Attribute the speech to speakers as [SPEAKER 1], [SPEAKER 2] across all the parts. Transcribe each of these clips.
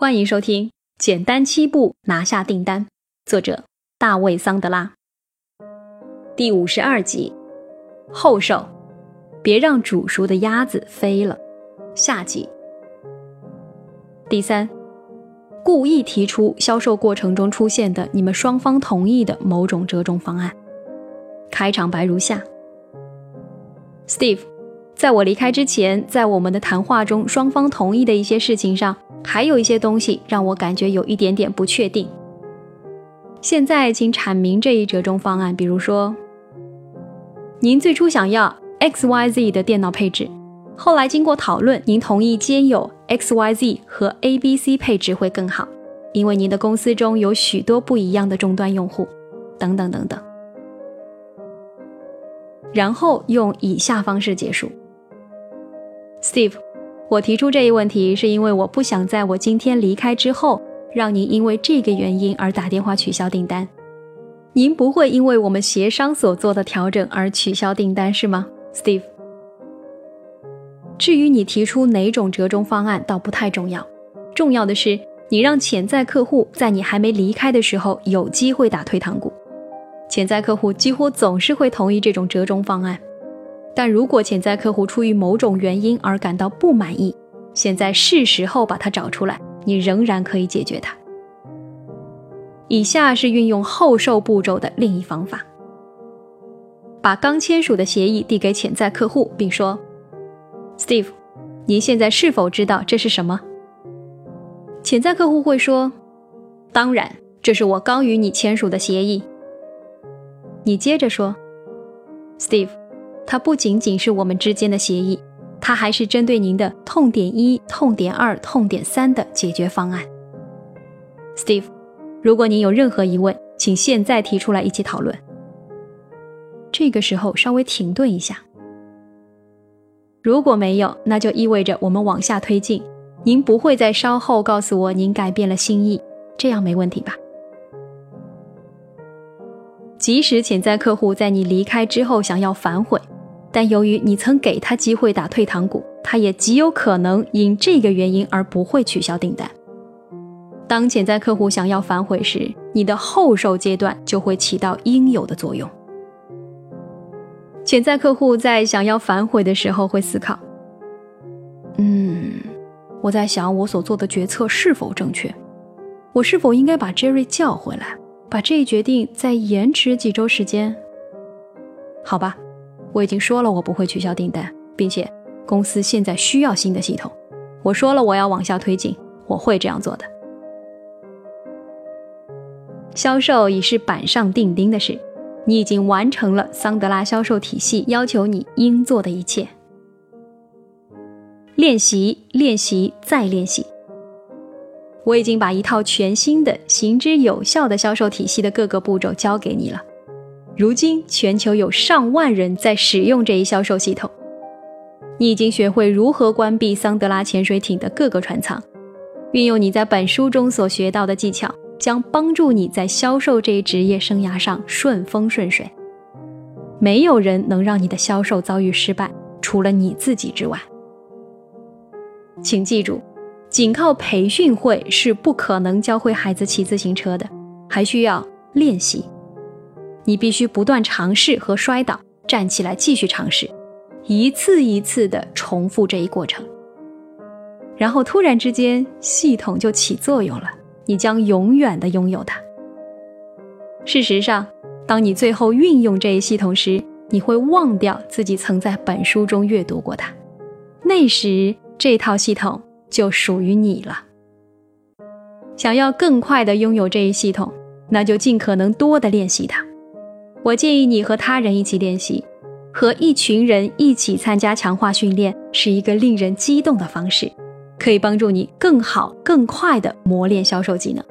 [SPEAKER 1] 欢迎收听《简单七步拿下订单》，作者大卫·桑德拉，第五十二集：后手，别让煮熟的鸭子飞了。下集。第三，故意提出销售过程中出现的你们双方同意的某种折中方案。开场白如下：Steve，在我离开之前，在我们的谈话中，双方同意的一些事情上。还有一些东西让我感觉有一点点不确定。现在，请阐明这一折中方案。比如说，您最初想要 X Y Z 的电脑配置，后来经过讨论，您同意兼有 X Y Z 和 A B C 配置会更好，因为您的公司中有许多不一样的终端用户，等等等等。然后用以下方式结束：Steve。我提出这一问题，是因为我不想在我今天离开之后，让您因为这个原因而打电话取消订单。您不会因为我们协商所做的调整而取消订单，是吗，Steve？至于你提出哪种折中方案，倒不太重要，重要的是你让潜在客户在你还没离开的时候有机会打退堂鼓。潜在客户几乎总是会同意这种折中方案。但如果潜在客户出于某种原因而感到不满意，现在是时候把它找出来，你仍然可以解决它。以下是运用后售步骤的另一方法：把刚签署的协议递给潜在客户，并说：“Steve，您现在是否知道这是什么？”潜在客户会说：“当然，这是我刚与你签署的协议。”你接着说：“Steve。”它不仅仅是我们之间的协议，它还是针对您的痛点一、痛点二、痛点三的解决方案。Steve，如果您有任何疑问，请现在提出来一起讨论。这个时候稍微停顿一下。如果没有，那就意味着我们往下推进。您不会在稍后告诉我您改变了心意，这样没问题吧？即使潜在客户在你离开之后想要反悔。但由于你曾给他机会打退堂鼓，他也极有可能因这个原因而不会取消订单。当潜在客户想要反悔时，你的后售阶段就会起到应有的作用。潜在客户在想要反悔的时候会思考：“嗯，我在想我所做的决策是否正确？我是否应该把 Jerry 叫回来，把这一决定再延迟几周时间？好吧。”我已经说了，我不会取消订单，并且公司现在需要新的系统。我说了，我要往下推进，我会这样做的。销售已是板上钉钉的事，你已经完成了桑德拉销售体系要求你应做的一切。练习，练习，再练习。我已经把一套全新的、行之有效的销售体系的各个步骤交给你了。如今，全球有上万人在使用这一销售系统。你已经学会如何关闭桑德拉潜水艇的各个船舱。运用你在本书中所学到的技巧，将帮助你在销售这一职业生涯上顺风顺水。没有人能让你的销售遭遇失败，除了你自己之外。请记住，仅靠培训会是不可能教会孩子骑自行车的，还需要练习。你必须不断尝试和摔倒，站起来继续尝试，一次一次地重复这一过程。然后突然之间，系统就起作用了，你将永远地拥有它。事实上，当你最后运用这一系统时，你会忘掉自己曾在本书中阅读过它。那时，这套系统就属于你了。想要更快地拥有这一系统，那就尽可能多地练习它。我建议你和他人一起练习，和一群人一起参加强化训练是一个令人激动的方式，可以帮助你更好、更快地磨练销售技能。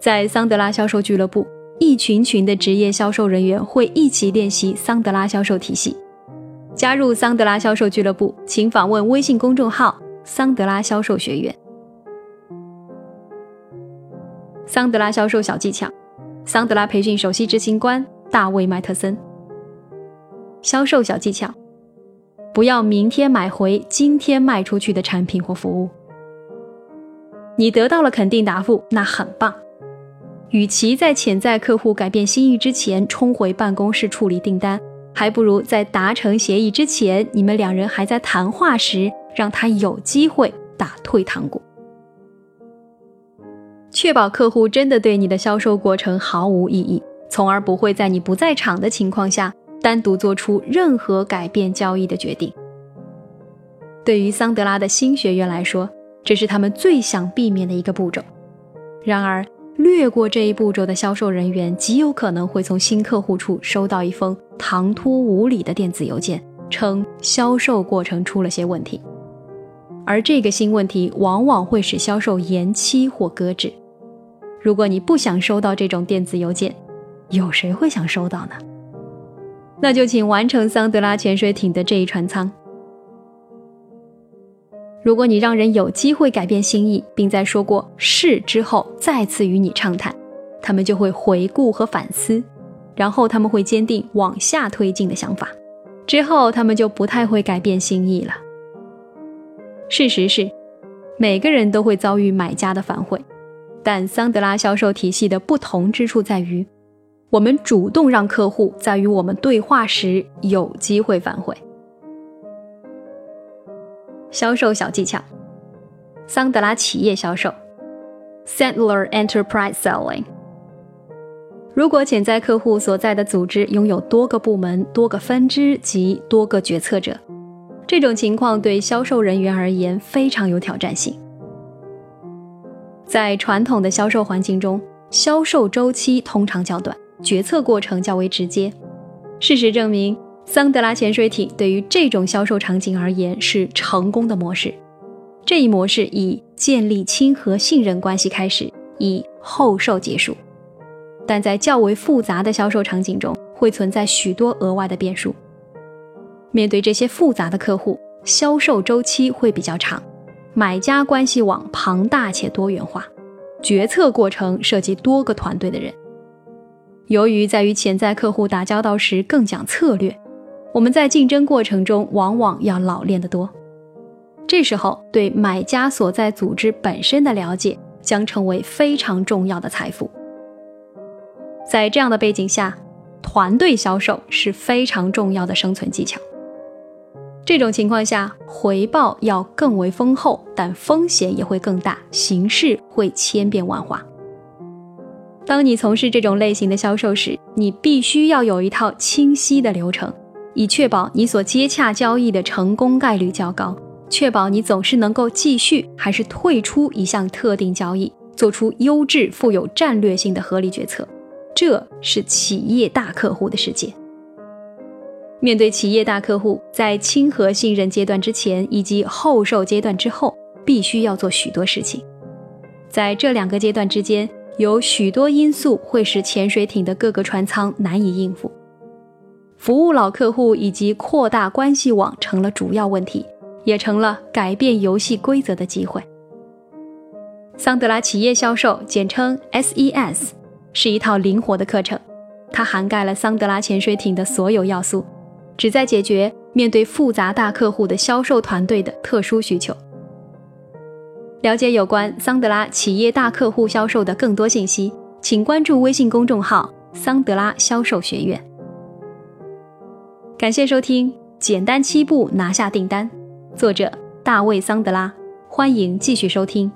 [SPEAKER 1] 在桑德拉销售俱乐部，一群群的职业销售人员会一起练习桑德拉销售体系。加入桑德拉销售俱乐部，请访问微信公众号“桑德拉销售学院”。桑德拉销售小技巧。桑德拉培训首席执行官大卫·麦特森。销售小技巧：不要明天买回今天卖出去的产品或服务。你得到了肯定答复，那很棒。与其在潜在客户改变心意之前冲回办公室处理订单，还不如在达成协议之前，你们两人还在谈话时，让他有机会打退堂鼓，确保客户真的对你的销售过程毫无异议，从而不会在你不在场的情况下单独做出任何改变交易的决定。对于桑德拉的新学员来说，这是他们最想避免的一个步骤。然而，略过这一步骤的销售人员极有可能会从新客户处收到一封唐突无礼的电子邮件，称销售过程出了些问题。而这个新问题往往会使销售延期或搁置。如果你不想收到这种电子邮件，有谁会想收到呢？那就请完成桑德拉潜水艇的这一船舱。如果你让人有机会改变心意，并在说过是之后再次与你畅谈，他们就会回顾和反思，然后他们会坚定往下推进的想法，之后他们就不太会改变心意了。事实是，每个人都会遭遇买家的反悔，但桑德拉销售体系的不同之处在于，我们主动让客户在与我们对话时有机会反悔。销售小技巧：桑德拉企业销售 （Sandler Enterprise Selling）。如果潜在客户所在的组织拥有多个部门、多个分支及多个决策者，这种情况对销售人员而言非常有挑战性。在传统的销售环境中，销售周期通常较短，决策过程较为直接。事实证明。桑德拉潜水艇对于这种销售场景而言是成功的模式。这一模式以建立亲和信任关系开始，以后售结束。但在较为复杂的销售场景中，会存在许多额外的变数。面对这些复杂的客户，销售周期会比较长，买家关系网庞大且多元化，决策过程涉及多个团队的人。由于在与潜在客户打交道时更讲策略。我们在竞争过程中往往要老练得多，这时候对买家所在组织本身的了解将成为非常重要的财富。在这样的背景下，团队销售是非常重要的生存技巧。这种情况下，回报要更为丰厚，但风险也会更大，形势会千变万化。当你从事这种类型的销售时，你必须要有一套清晰的流程。以确保你所接洽交易的成功概率较高，确保你总是能够继续还是退出一项特定交易，做出优质、富有战略性的合理决策。这是企业大客户的世界。面对企业大客户，在亲和信任阶段之前以及后售阶段之后，必须要做许多事情。在这两个阶段之间，有许多因素会使潜水艇的各个船舱难以应付。服务老客户以及扩大关系网成了主要问题，也成了改变游戏规则的机会。桑德拉企业销售，简称 SES，是一套灵活的课程，它涵盖了桑德拉潜水艇的所有要素，旨在解决面对复杂大客户的销售团队的特殊需求。了解有关桑德拉企业大客户销售的更多信息，请关注微信公众号“桑德拉销售学院”。感谢收听《简单七步拿下订单》，作者大卫·桑德拉。欢迎继续收听。